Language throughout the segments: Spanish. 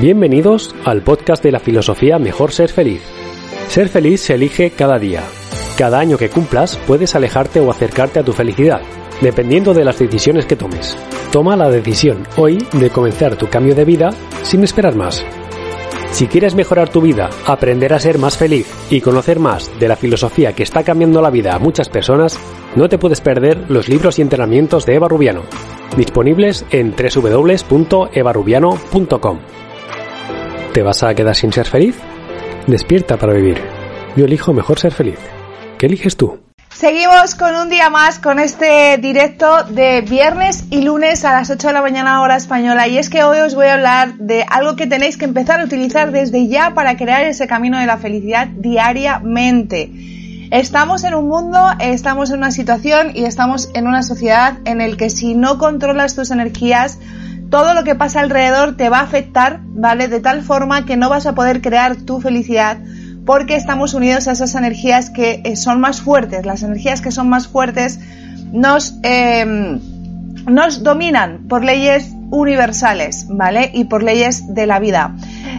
Bienvenidos al podcast de la filosofía Mejor Ser Feliz. Ser feliz se elige cada día. Cada año que cumplas puedes alejarte o acercarte a tu felicidad, dependiendo de las decisiones que tomes. Toma la decisión hoy de comenzar tu cambio de vida sin esperar más. Si quieres mejorar tu vida, aprender a ser más feliz y conocer más de la filosofía que está cambiando la vida a muchas personas, no te puedes perder los libros y entrenamientos de Eva Rubiano, disponibles en www.evarubiano.com. ¿Te vas a quedar sin ser feliz? Despierta para vivir. Yo elijo mejor ser feliz. ¿Qué eliges tú? Seguimos con un día más con este directo de viernes y lunes a las 8 de la mañana hora española y es que hoy os voy a hablar de algo que tenéis que empezar a utilizar desde ya para crear ese camino de la felicidad diariamente. Estamos en un mundo, estamos en una situación y estamos en una sociedad en el que si no controlas tus energías todo lo que pasa alrededor te va a afectar, ¿vale? De tal forma que no vas a poder crear tu felicidad porque estamos unidos a esas energías que eh, son más fuertes. Las energías que son más fuertes nos, eh, nos dominan por leyes universales, ¿vale? Y por leyes de la vida.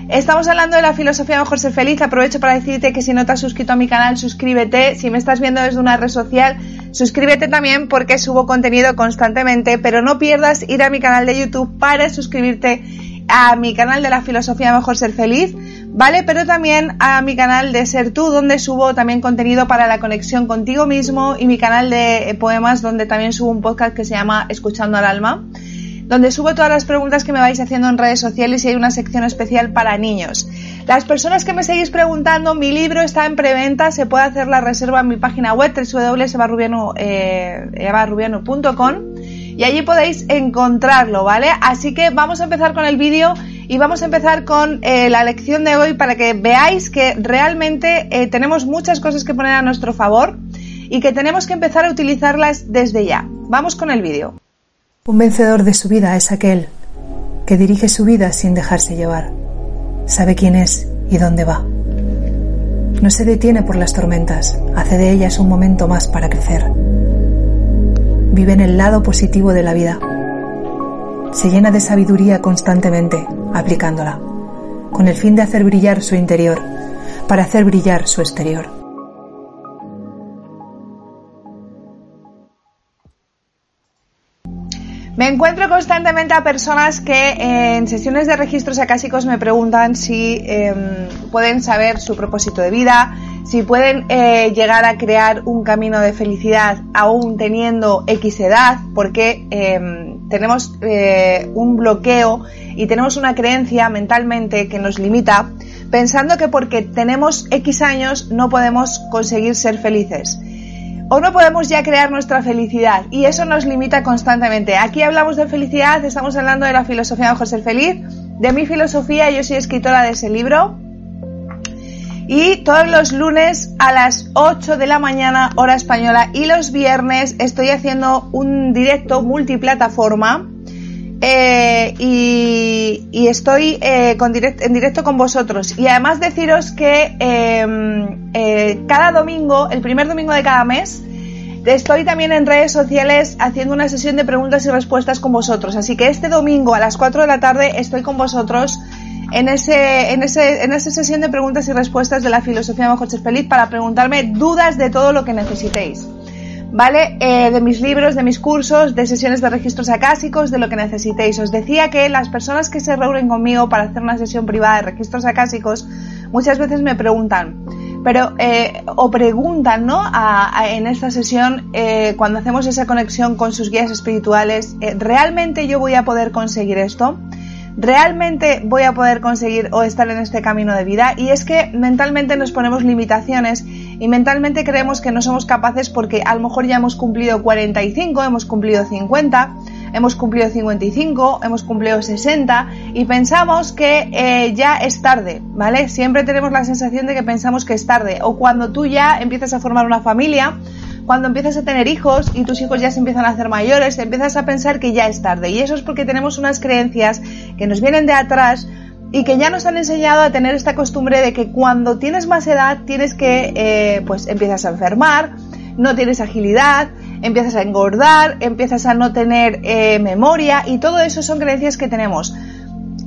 Estamos hablando de la filosofía Mejor Ser Feliz. Aprovecho para decirte que si no te has suscrito a mi canal, suscríbete. Si me estás viendo desde una red social, suscríbete también porque subo contenido constantemente. Pero no pierdas ir a mi canal de YouTube para suscribirte a mi canal de la filosofía Mejor Ser Feliz, ¿vale? Pero también a mi canal de Ser Tú, donde subo también contenido para la conexión contigo mismo y mi canal de poemas, donde también subo un podcast que se llama Escuchando al Alma donde subo todas las preguntas que me vais haciendo en redes sociales y hay una sección especial para niños. Las personas que me seguís preguntando, mi libro está en preventa, se puede hacer la reserva en mi página web www.evarubiano.com y allí podéis encontrarlo, ¿vale? Así que vamos a empezar con el vídeo y vamos a empezar con eh, la lección de hoy para que veáis que realmente eh, tenemos muchas cosas que poner a nuestro favor y que tenemos que empezar a utilizarlas desde ya. Vamos con el vídeo. Un vencedor de su vida es aquel que dirige su vida sin dejarse llevar. Sabe quién es y dónde va. No se detiene por las tormentas, hace de ellas un momento más para crecer. Vive en el lado positivo de la vida. Se llena de sabiduría constantemente, aplicándola, con el fin de hacer brillar su interior, para hacer brillar su exterior. Me encuentro constantemente a personas que en sesiones de registros acásicos me preguntan si em, pueden saber su propósito de vida, si pueden eh, llegar a crear un camino de felicidad aún teniendo X edad, porque em, tenemos eh, un bloqueo y tenemos una creencia mentalmente que nos limita, pensando que porque tenemos X años no podemos conseguir ser felices o no podemos ya crear nuestra felicidad y eso nos limita constantemente. Aquí hablamos de felicidad, estamos hablando de la filosofía de José Feliz, de mi filosofía, yo soy escritora de ese libro. Y todos los lunes a las 8 de la mañana, hora española, y los viernes estoy haciendo un directo multiplataforma. Eh, y, estoy eh, en directo con vosotros. Y además deciros que em, eh, cada domingo, el primer domingo de cada mes, estoy también en redes sociales haciendo una sesión de preguntas y respuestas con vosotros. Así que este domingo a las 4 de la tarde estoy con vosotros en, ese, en, ese, en esa sesión de preguntas y respuestas de la filosofía Mejor Feliz para preguntarme dudas de todo lo que necesitéis. ¿Vale? Eh, de mis libros, de mis cursos, de sesiones de registros acásicos, de lo que necesitéis. Os decía que las personas que se reúnen conmigo para hacer una sesión privada de registros acásicos muchas veces me preguntan, pero eh, o preguntan, ¿no? en esta sesión, eh, cuando hacemos esa conexión con sus guías espirituales, eh, ¿realmente yo voy a poder conseguir esto? ¿Realmente voy a poder conseguir o estar en este camino de vida? Y es que mentalmente nos ponemos limitaciones y mentalmente creemos que no somos capaces porque a lo mejor ya hemos cumplido 45, hemos cumplido 50, hemos cumplido 55, hemos cumplido 60 y pensamos que eh, ya es tarde, ¿vale? Siempre tenemos la sensación de que pensamos que es tarde o cuando tú ya empiezas a formar una familia, cuando empiezas a tener hijos y tus hijos ya se empiezan a hacer mayores, empiezas a pensar que ya es tarde y eso es porque tenemos unas creencias que nos vienen de atrás y que ya nos han enseñado a tener esta costumbre de que cuando tienes más edad tienes que, eh, pues empiezas a enfermar, no tienes agilidad, empiezas a engordar, empiezas a no tener eh, memoria y todo eso son creencias que tenemos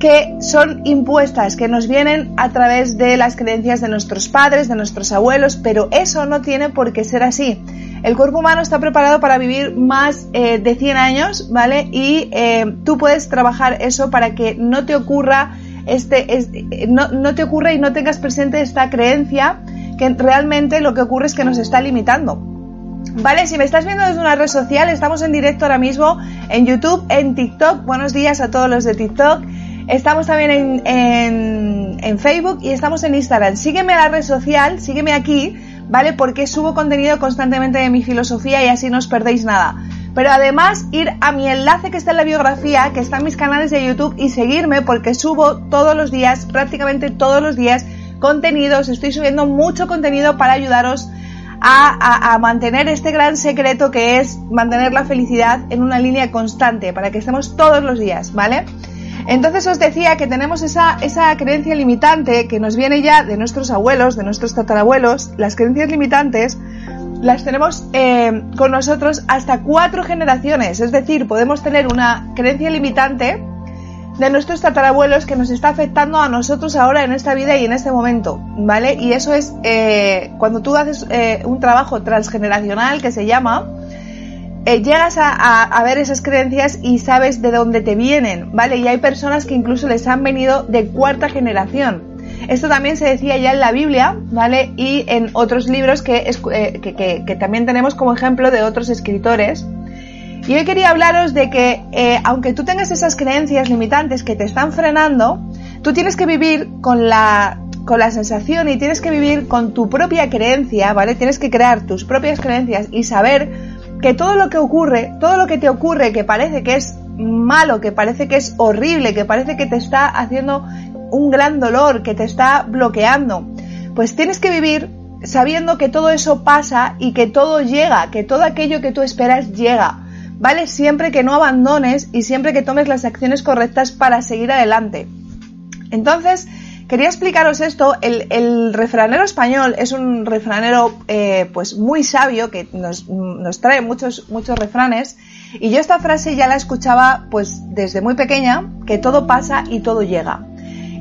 que son impuestas, que nos vienen a través de las creencias de nuestros padres, de nuestros abuelos, pero eso no tiene por qué ser así. El cuerpo humano está preparado para vivir más eh, de 100 años, ¿vale? Y tú puedes trabajar eso para que no te ocurra este, no, no te ocurra y no tengas presente esta creencia que realmente lo que ocurre es que nos está limitando. Vale, si me estás viendo desde una red social, estamos en directo ahora mismo en YouTube, en TikTok. Buenos días a todos los de TikTok. Estamos también en, en, en, Facebook y estamos en Instagram. Sígueme a la red social, sígueme aquí, ¿vale? Porque subo contenido constantemente de mi filosofía y así no os perdéis nada. Pero además ir a mi enlace que está en la biografía, que está en mis canales de YouTube y seguirme porque subo todos los días, prácticamente todos los días, contenidos. Estoy subiendo mucho contenido para ayudaros a, mantener este gran secreto que es mantener la felicidad en una línea constante, para que estemos todos los días, ¿vale? Entonces os decía que tenemos esa, esa creencia limitante que nos viene ya de nuestros abuelos, de nuestros tatarabuelos, las creencias limitantes las tenemos eh, con nosotros hasta cuatro generaciones. Es decir, podemos tener una creencia limitante de nuestros tatarabuelos que nos está afectando a nosotros ahora en esta vida y en este momento, ¿vale? Y eso es eh, cuando tú haces eh, un trabajo transgeneracional que se llama, llegas a, a, ver esas creencias y sabes de dónde te vienen, ¿vale? Y hay personas que incluso les han venido de cuarta generación. Esto también se decía ya en la Biblia, ¿vale? Y en otros libros que, eh, que, también tenemos como ejemplo de otros escritores. Y hoy quería hablaros de que eh, aunque tú tengas esas creencias limitantes que te están frenando, tú tienes que vivir con la, con la sensación y tienes que vivir con tu propia creencia, ¿vale? Tienes que crear tus propias creencias y saber que todo lo que ocurre, todo lo que te ocurre que parece que es malo, que parece que es horrible, que parece que te está haciendo un gran dolor que te está bloqueando. Pues tienes que vivir sabiendo que todo eso pasa y que todo llega, que todo aquello que tú esperas llega. ¿Vale? Siempre que no abandones y siempre que tomes las acciones correctas para seguir adelante. Entonces, quería explicaros esto. El, refranero español es un refranero eh, pues muy sabio que nos, nos, trae muchos, muchos refranes. Y yo esta frase ya la escuchaba pues desde muy pequeña, que todo pasa y todo llega.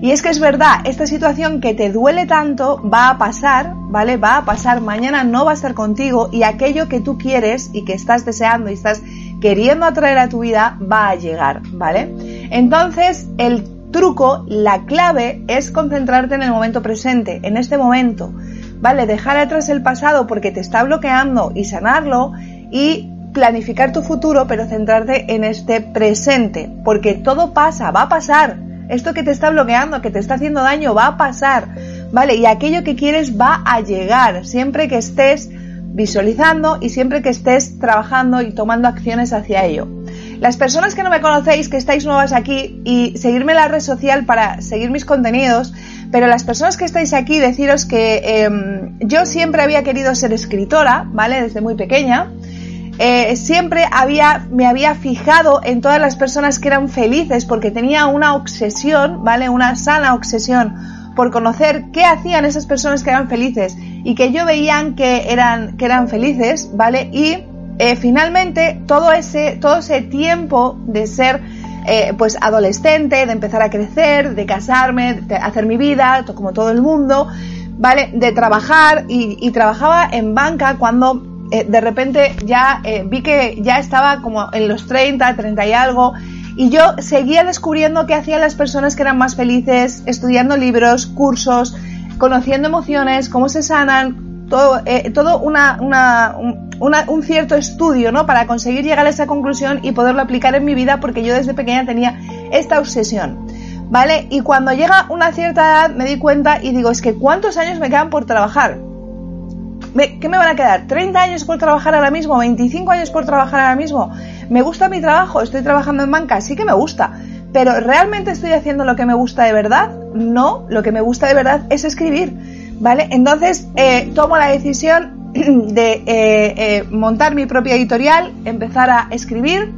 Y es que es verdad, esta situación que te duele tanto va a pasar, ¿vale? Va a pasar, mañana no va a estar contigo y aquello que tú quieres y que estás deseando y estás queriendo atraer a tu vida va a llegar, ¿vale? Entonces, el truco, la clave es concentrarte en el momento presente, en este momento, ¿vale? Dejar atrás el pasado porque te está bloqueando y sanarlo y planificar tu futuro, pero centrarte en este presente, porque todo pasa, va a pasar esto que te está bloqueando, que te está haciendo daño, va a pasar, ¿vale? Y aquello que quieres va a llegar, siempre que estés visualizando y siempre que estés trabajando y tomando acciones hacia ello. Las personas que no me conocéis, que estáis nuevas aquí y seguirme en la red social para seguir mis contenidos, pero las personas que estáis aquí, deciros que em, yo siempre había querido ser escritora, ¿vale? Desde muy pequeña. Eh, siempre había, me había fijado en todas las personas que eran felices porque tenía una obsesión, ¿vale? Una sana obsesión por conocer qué hacían esas personas que eran felices y que yo veían que eran, que eran felices, ¿vale? Y eh, finalmente todo ese, todo ese tiempo de ser eh, pues adolescente, de empezar a crecer, de casarme, de hacer mi vida, como todo el mundo, ¿vale? De trabajar y, y trabajaba en banca cuando eh, de repente ya eh, vi que ya estaba como en los 30, 30 y algo, y yo seguía descubriendo qué hacían las personas que eran más felices, estudiando libros, cursos, conociendo emociones, cómo se sanan, todo, eh, todo una, una, un cierto estudio, ¿no? Para conseguir llegar a esa conclusión y poderlo aplicar en mi vida, porque yo desde pequeña tenía esta obsesión. ¿Vale? Y cuando llega una cierta edad me di cuenta y digo, es que ¿cuántos años me quedan por trabajar? ¿Qué me van a quedar? ¿30 años por trabajar ahora mismo? ¿25 años por trabajar ahora mismo? ¿Me gusta mi trabajo? ¿Estoy trabajando en banca? Sí que me gusta. Pero ¿realmente estoy haciendo lo que me gusta de verdad? No, lo que me gusta de verdad es escribir. ¿Vale? Entonces eh, tomo la decisión de eh, eh, montar mi propia editorial, empezar a escribir,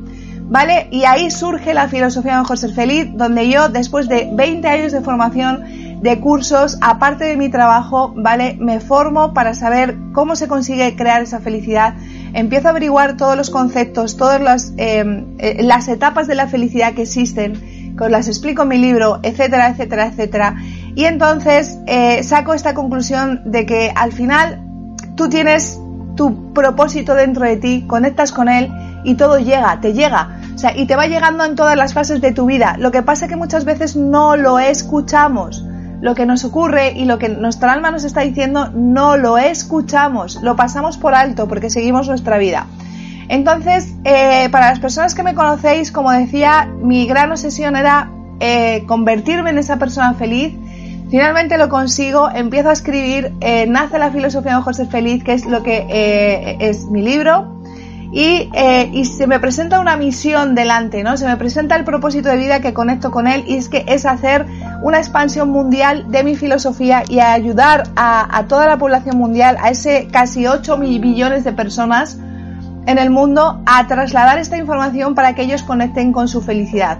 ¿vale? Y ahí surge la filosofía Mejor Ser Feliz, donde yo, después de 20 años de formación, de cursos, aparte de mi trabajo, ¿vale? Me formo para saber cómo se consigue crear esa felicidad. Empiezo a averiguar todos los conceptos, todas las, em, eh, las etapas de la felicidad que existen, que os las explico en mi libro, etcétera, etcétera, etcétera. Y entonces eh, saco esta conclusión de que al final tú tienes tu propósito dentro de ti, conectas con él y todo llega, te llega. O sea, y te va llegando en todas las fases de tu vida. Lo que pasa es que muchas veces no lo escuchamos lo que nos ocurre y lo que nuestra alma nos está diciendo no lo escuchamos, lo pasamos por alto porque seguimos nuestra vida. Entonces, eh, para las personas que me conocéis, como decía, mi gran obsesión era eh, convertirme en esa persona feliz. Finalmente lo consigo, empiezo a escribir, eh, nace la filosofía de José Feliz, que es lo que es mi libro. Eh, y, se me presenta una misión delante, ¿no? Se me presenta el propósito de vida que conecto con él y es que es hacer una expansión mundial de mi filosofía y ayudar a, a toda la población mundial, a ese casi 8 mil billones de personas en el mundo, a trasladar esta información para que ellos conecten con su felicidad.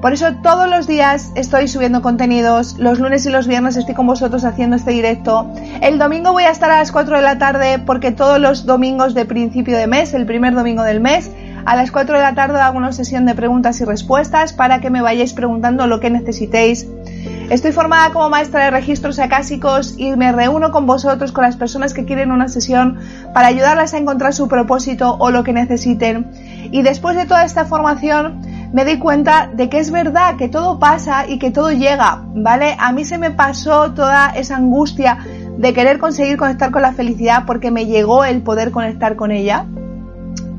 Por eso todos los días estoy subiendo contenidos, los lunes y los viernes estoy con vosotros haciendo este directo. El domingo voy a estar a las 4 de la tarde porque todos los domingos de principio de mes, el primer domingo del mes, a las 4 de la tarde hago una sesión de preguntas y respuestas para que me vayáis preguntando lo que necesitéis. Estoy formada como maestra de registros acásicos y me reúno con vosotros, con las personas que quieren una sesión, para ayudarlas a encontrar su propósito o lo que necesiten. Y después de toda esta formación, me di cuenta de que es verdad que todo pasa y que todo llega, ¿vale? A mí se me pasó toda esa angustia de querer conseguir conectar con la felicidad porque me llegó el poder conectar con ella.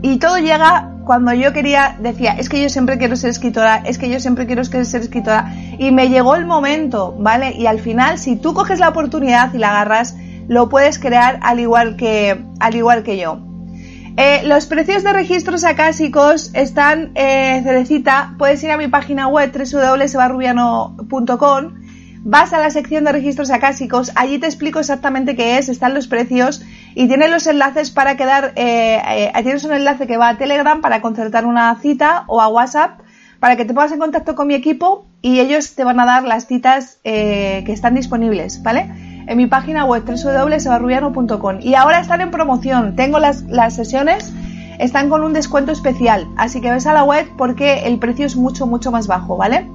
Y todo llega cuando yo quería, decía, es que yo siempre quiero ser escritora, es que yo siempre quiero ser escritora. Y me llegó el momento, ¿vale? Y al final, si tú coges la oportunidad y la agarras, lo puedes crear al igual que, al igual que yo. Eh, los precios de registros acásicos están, eh, Cerecita, puedes ir a mi página web www.sebarrubiano.com, vas a la sección de registros acásicos, allí te explico exactamente qué es, están los precios y tienes los enlaces para quedar, eh, eh, tienes un enlace que va a Telegram para concertar una cita o a WhatsApp para que te pongas en contacto con mi equipo y ellos te van a dar las citas que están disponibles, ¿vale? En mi página web www.sebarrubiano.com y ahora están en promoción. Tengo las, las sesiones, están con un descuento especial, así que ves a la web porque el precio es mucho, mucho más bajo, ¿vale?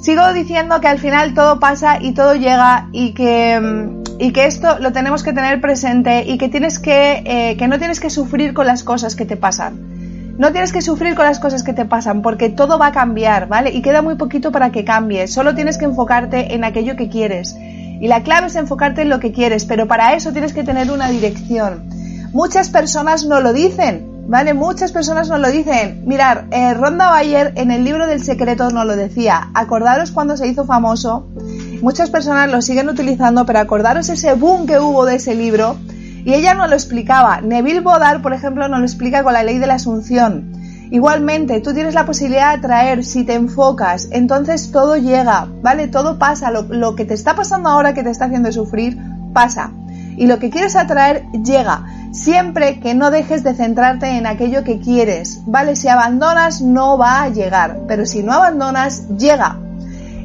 Sigo diciendo que al final todo pasa y todo llega y que, mm, y que esto lo tenemos que tener presente y que tienes que, eh, que no tienes que sufrir con las cosas que te pasan. No tienes que sufrir con las cosas que te pasan porque todo va a cambiar, ¿vale? Y queda muy poquito para que cambie. Solo tienes que enfocarte en aquello que quieres. Y la clave es enfocarte en lo que quieres, pero para eso tienes que tener una dirección. Muchas personas no lo dicen, ¿vale? Muchas personas no lo dicen. Mirar, eh, Ronda Bayer en el libro del secreto no lo decía. Acordaros cuando se hizo famoso. Muchas personas lo siguen utilizando, pero acordaros ese boom que hubo de ese libro. Y ella no lo explicaba. Neville Bodar, por ejemplo, no lo explica con la ley de la asunción. Igualmente, tú tienes la posibilidad de atraer si te enfocas, entonces todo llega, ¿vale? Todo pasa, lo, que te está pasando ahora que te está haciendo sufrir, pasa. Y lo que quieres atraer llega, siempre que no dejes de centrarte en aquello que quieres, ¿vale? Si abandonas no va a llegar, pero si no abandonas, llega.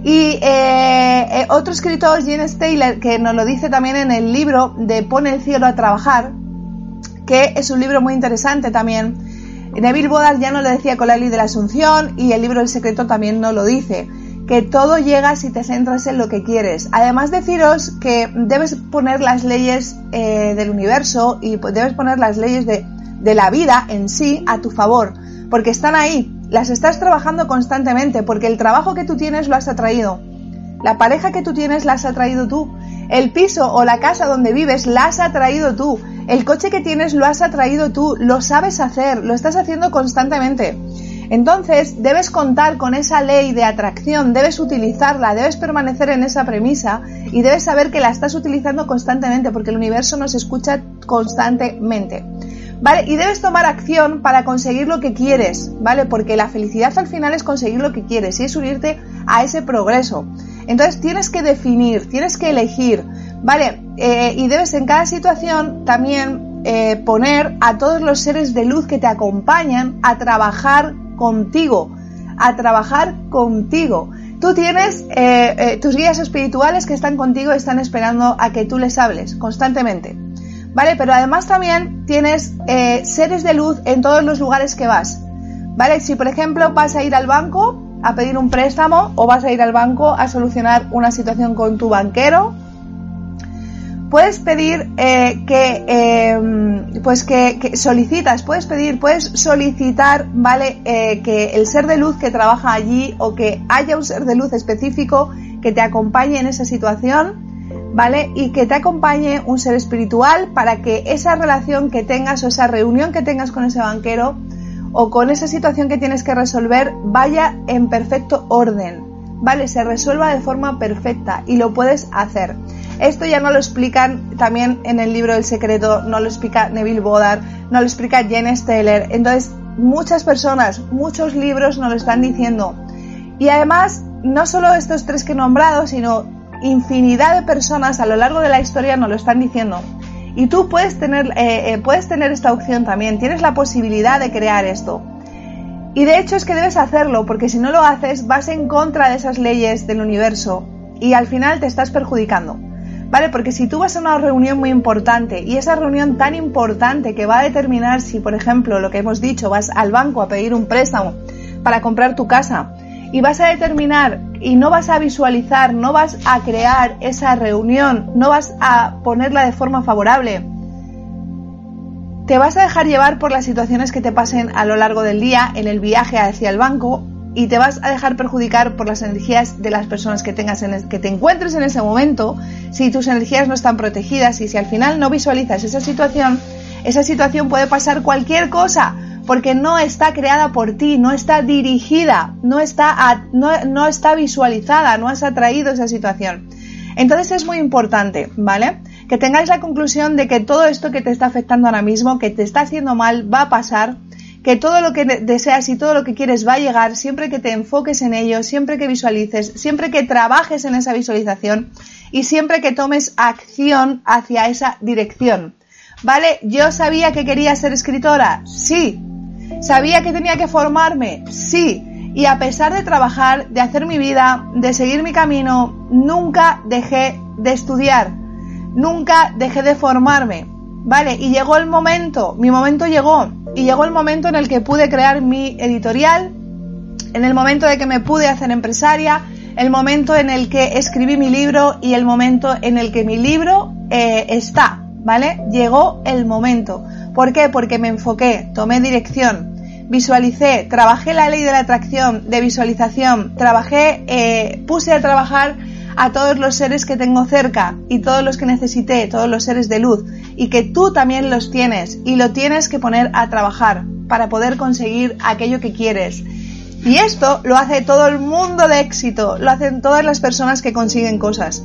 Y eh, eh, otro escritor, James Taylor, que nos lo dice también en el libro de Pone el cielo a trabajar, que es un libro muy interesante también, Neville Bodas ya no lo decía con la ley de la Asunción y el libro del secreto también no lo dice. Que todo llega si te centras en lo que quieres. Además deciros que debes poner las leyes eh, del universo y debes poner las leyes de, de la vida en sí a tu favor. Porque están ahí, las estás trabajando constantemente, porque el trabajo que tú tienes lo has atraído. La pareja que tú tienes la has atraído tú. El piso o la casa donde vives la has atraído tú. El coche que tienes lo has atraído tú, lo sabes hacer, lo estás haciendo constantemente. Entonces, debes contar con esa ley de atracción, debes utilizarla, debes permanecer en esa premisa y debes saber que la estás utilizando constantemente porque el universo nos escucha constantemente. ¿vale? Y debes tomar acción para conseguir lo que quieres, ¿vale? Porque la felicidad al final es conseguir lo que quieres y es unirte a ese progreso. Entonces tienes que definir, tienes que elegir, ¿vale? Eh, y debes en cada situación también eh, poner a todos los seres de luz que te acompañan a trabajar contigo, a trabajar contigo. Tú tienes eh, tus guías espirituales que están contigo y están esperando a que tú les hables constantemente. ¿vale? Pero además también tienes seres de luz en todos los lugares que vas, ¿vale? Si por ejemplo vas a ir al banco a pedir un préstamo o vas a ir al banco a solucionar una situación con tu banquero, puedes pedir eh, que, em, pues que, solicitas, puedes pedir, puedes solicitar, ¿vale? Eh, que el ser de luz que trabaja allí o que haya un ser de luz específico que te acompañe en esa situación ¿vale? Y que te acompañe un ser espiritual para que esa relación que tengas o esa reunión que tengas con ese banquero o con esa situación que tienes que resolver vaya en perfecto orden, ¿vale? Se resuelva de forma perfecta y lo puedes hacer. Esto ya no lo explican también en el libro El secreto, no lo explica Neville Bodar, no lo explica Jen Steller. Entonces, muchas personas, muchos libros nos lo están diciendo. Y además, no solo estos tres que he nombrado, sino infinidad de personas a lo largo de la historia nos lo están diciendo. Y tú puedes tener, eh, eh, puedes tener esta opción también, tienes la posibilidad de crear esto. Y de hecho es que debes hacerlo, porque si no lo haces vas en contra de esas leyes del universo y al final te estás perjudicando. ¿Vale? Porque si tú vas a una reunión muy importante y esa reunión tan importante que va a determinar si, por ejemplo, lo que hemos dicho, vas al banco a pedir un préstamo para comprar tu casa y vas a determinar y no vas a visualizar, no vas a crear esa reunión, no vas a ponerla de forma favorable. Te vas a dejar llevar por las situaciones que te pasen a lo largo del día en el viaje hacia el banco y te vas a dejar perjudicar por las energías de las personas que tengas en que te encuentres en ese momento, si tus energías no están protegidas y si al final no visualizas esa situación, esa situación puede pasar cualquier cosa, porque no está creada por ti, no está dirigida, no está, no, está visualizada, no has atraído esa situación. Entonces es muy importante, ¿vale? Que tengáis la conclusión de que todo esto que te está afectando ahora mismo, que te está haciendo mal, va a pasar, que todo lo que deseas y todo lo que quieres va a llegar siempre que te enfoques en ello, siempre que visualices, siempre que trabajes en esa visualización y siempre que tomes acción hacia esa dirección. ¿Vale? Yo sabía que quería ser escritora, sí, ¿Sabía que tenía que formarme? Sí. Y a pesar de trabajar, de hacer mi vida, de seguir mi camino, nunca dejé de estudiar. Nunca dejé de formarme. ¿Vale? Y llegó el momento, mi momento llegó. Y llegó el momento en el que pude crear mi editorial, en el momento de que me pude hacer empresaria, el momento en el que escribí mi libro y el momento en el que mi libro eh, está, ¿vale? Llegó el momento. ¿Por qué? Porque me enfoqué, tomé dirección, visualicé, trabajé la ley de la atracción, de visualización, trabajé, eh, puse a trabajar a todos los seres que tengo cerca y todos los que necesité, todos los seres de luz, y que tú también los tienes y lo tienes que poner a trabajar para poder conseguir aquello que quieres. Y esto lo hace todo el mundo de éxito, lo hacen todas las personas que consiguen cosas,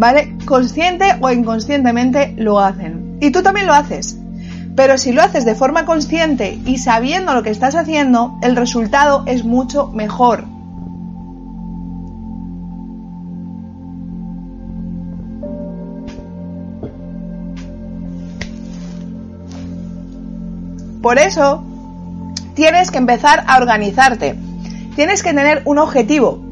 ¿vale? Consciente o inconscientemente lo hacen. Y tú también lo haces. Pero si lo haces de forma consciente y sabiendo lo que estás haciendo, el resultado es mucho mejor. Por eso, tienes que empezar a organizarte. Tienes que tener un objetivo.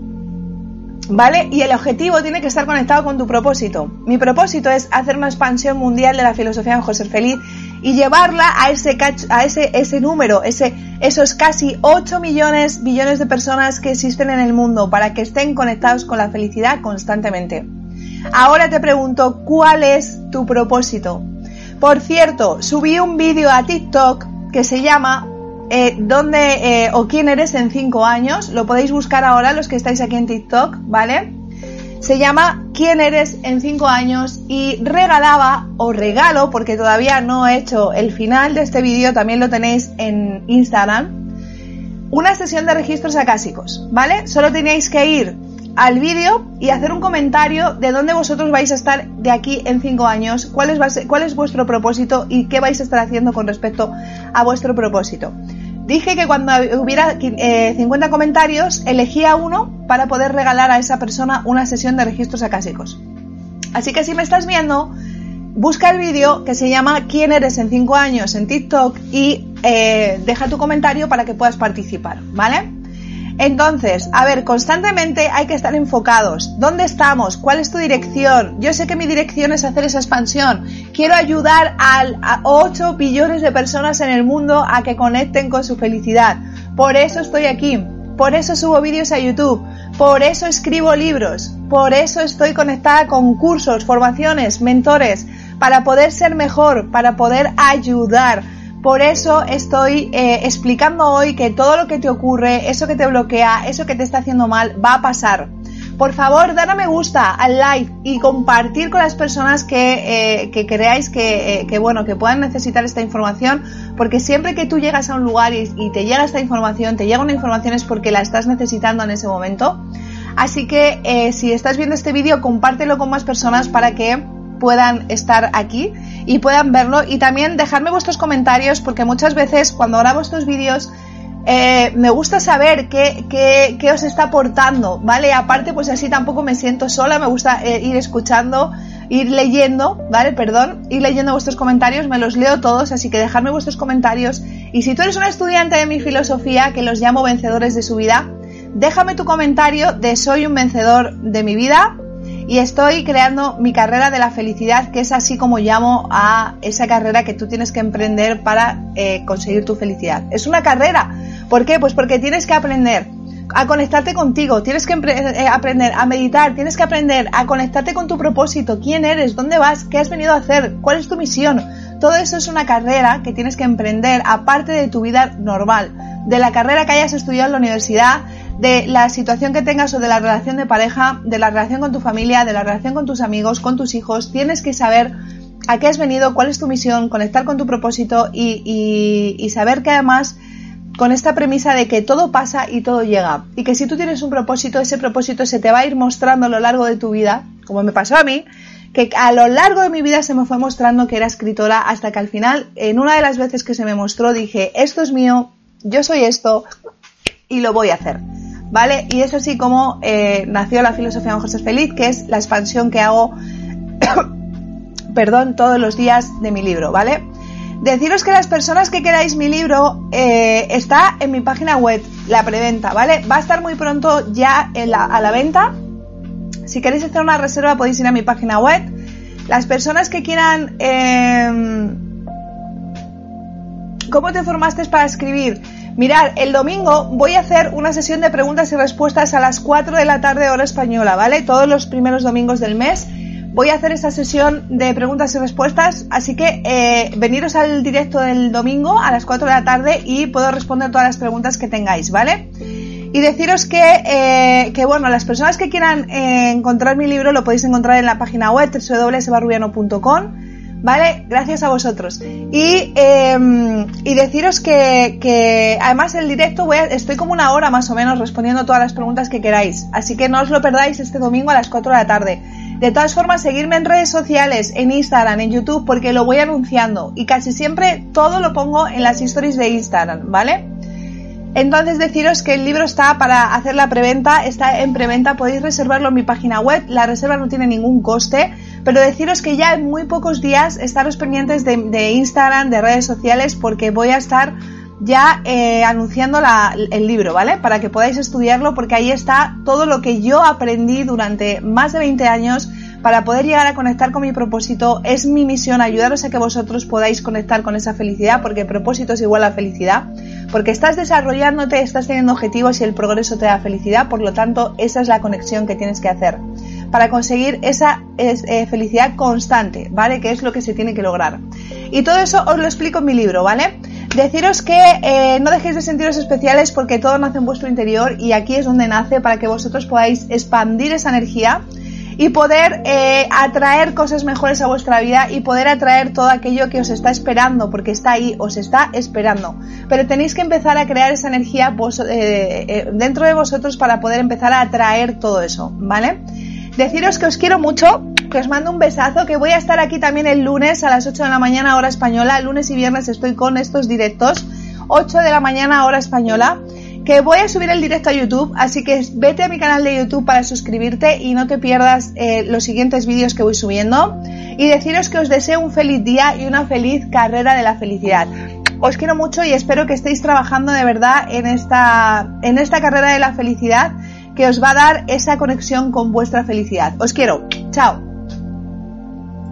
¿Vale? Y el objetivo tiene que estar conectado con tu propósito. Mi propósito es hacer una expansión mundial de la filosofía en José Feliz y llevarla a ese, a ese, ese número, ese, esos casi 8 millones, billones de personas que existen en el mundo para que estén conectados con la felicidad constantemente. Ahora te pregunto, ¿cuál es tu propósito? Por cierto, subí un vídeo a TikTok que se llama eh, ¿Dónde eh, o quién eres en 5 años? Lo podéis buscar ahora los que estáis aquí en TikTok, ¿vale? Se llama ¿Quién eres en 5 años? y regalaba o regalo, porque todavía no he hecho el final de este vídeo, también lo tenéis en Instagram, una sesión de registros acásicos, ¿vale? Solo teníais que ir al vídeo y hacer un comentario de dónde vosotros vais a estar de aquí en 5 años, cuál es, vuestro propósito y qué vais a estar haciendo con respecto a vuestro propósito. Dije que cuando hubiera 50 eh, comentarios, elegía uno para poder regalar a esa persona una sesión de registros acásicos. Así que si me estás viendo, busca el vídeo que se llama ¿Quién eres en 5 años? en TikTok y eh, deja tu comentario para que puedas participar, ¿vale? Entonces, a ver, constantemente hay que estar enfocados. ¿Dónde estamos? ¿Cuál es tu dirección? Yo sé que mi dirección es hacer esa expansión. Quiero ayudar a 8 billones de personas en el mundo a que conecten con su felicidad. Por eso estoy aquí. Por eso subo vídeos a YouTube. Por eso escribo libros. Por eso estoy conectada con cursos, formaciones, mentores. Para poder ser mejor, para poder ayudar por eso estoy eh, explicando hoy que todo lo que te ocurre, eso que te bloquea, eso que te está haciendo mal, va a pasar. Por favor, dar a me gusta al like y compartir con las personas que, eh, creáis eh, que, bueno, que puedan necesitar esta información, porque siempre que tú llegas a un lugar y, y te llega esta información, te llega una información es porque la estás necesitando en ese momento. Así que si estás viendo este vídeo, compártelo con más personas para que puedan estar aquí y puedan verlo y también dejarme vuestros comentarios porque muchas veces cuando grabo estos vídeos eh, me gusta saber qué, qué, os está aportando, ¿vale? Aparte, pues así tampoco me siento sola, me gusta eh, ir escuchando, ir leyendo, ¿vale? Perdón, ir leyendo vuestros comentarios, me los leo todos, así que dejadme vuestros comentarios. Y si tú eres un estudiante de mi filosofía, que los llamo vencedores de su vida, déjame tu comentario de soy un vencedor de mi vida y estoy creando mi carrera de la felicidad, que es así como llamo a esa carrera que tú tienes que emprender para eh, conseguir tu felicidad. Es una carrera. ¿Por qué? Pues porque tienes que aprender a conectarte contigo, tienes que eh, aprender a meditar, tienes que aprender a conectarte con tu propósito, quién eres, dónde vas, qué has venido a hacer, cuál es tu misión. Todo eso es una carrera que tienes que emprender aparte de tu vida normal, de la carrera que hayas estudiado en la universidad, de la situación que tengas o de la relación de pareja, de la relación con tu familia, de la relación con tus amigos, con tus hijos, tienes que saber a qué has venido, cuál es tu misión, conectar con tu propósito y, saber que además con esta premisa de que todo pasa y todo llega. Y que si tú tienes un propósito, ese propósito se te va a ir mostrando a lo largo de tu vida, como me pasó a mí, que a lo largo de mi vida se me fue mostrando que era escritora hasta que al final, en una de las veces que se me mostró, dije, esto es mío, yo soy esto y lo voy a hacer. ¿Vale? Y es así como eh, nació la filosofía de José Feliz, que es la expansión que hago, perdón, todos los días de mi libro, ¿vale? Deciros que las personas que queráis mi libro eh, está en mi página web, la preventa, ¿vale? Va a estar muy pronto ya a la venta. Si queréis hacer una reserva podéis ir a mi página web. Las personas que quieran... Em, ¿Cómo te formaste para escribir? Mirad, el domingo voy a hacer una sesión de preguntas y respuestas a las 4 de la tarde hora española, ¿vale? Todos los primeros domingos del mes voy a hacer esa sesión de preguntas y respuestas, así que eh, veniros al directo del domingo a las 4 de la tarde y puedo responder todas las preguntas que tengáis, ¿vale? Y deciros que, eh, que bueno, las personas que quieran eh, encontrar mi libro lo podéis encontrar en la página web www.sebarrubiano.com ¿vale? Gracias a vosotros. Y, em, y deciros que, que, además el directo voy estoy como una hora más o menos respondiendo todas las preguntas que queráis, así que no os lo perdáis este domingo a las 4 de la tarde. De todas formas, seguirme en redes sociales, en Instagram, en YouTube, porque lo voy anunciando y casi siempre todo lo pongo en las stories de Instagram, ¿vale? Entonces deciros que el libro está para hacer la preventa, está en preventa, podéis reservarlo en mi página web, la reserva no tiene ningún coste, pero deciros que ya en muy pocos días estaros pendientes de, Instagram, de redes sociales, porque voy a estar ya eh, anunciando el libro, ¿vale? Para que podáis estudiarlo, porque ahí está todo lo que yo aprendí durante más de 20 años para poder llegar a conectar con mi propósito. Es mi misión ayudaros a que vosotros podáis conectar con esa felicidad, porque propósito es igual a felicidad porque estás desarrollándote, estás teniendo objetivos y el progreso te da felicidad, por lo tanto, esa es la conexión que tienes que hacer para conseguir esa eh, felicidad constante, ¿vale? Que es lo que se tiene que lograr. Y todo eso os lo explico en mi libro, ¿vale? Deciros que eh, no dejéis de sentiros especiales porque todo nace en vuestro interior y aquí es donde nace para que vosotros podáis expandir esa energía y poder eh, atraer cosas mejores a vuestra vida y poder atraer todo aquello que os está esperando, porque está ahí, os está esperando. Pero tenéis que empezar a crear esa energía eh, eh, dentro de vosotros para poder empezar a atraer todo eso, ¿vale? Deciros que os quiero mucho, que os mando un besazo, que voy a estar aquí también el lunes a las 8 de la mañana hora española, lunes y viernes estoy con estos directos, 8 de la mañana hora española que voy a subir el directo a YouTube, así que vete a mi canal de YouTube para suscribirte y no te pierdas eh, los siguientes vídeos que voy subiendo. Y deciros que os deseo un feliz día y una feliz carrera de la felicidad. Os quiero mucho y espero que estéis trabajando de verdad en esta, en esta carrera de la felicidad que os va a dar esa conexión con vuestra felicidad. Os quiero. Chao.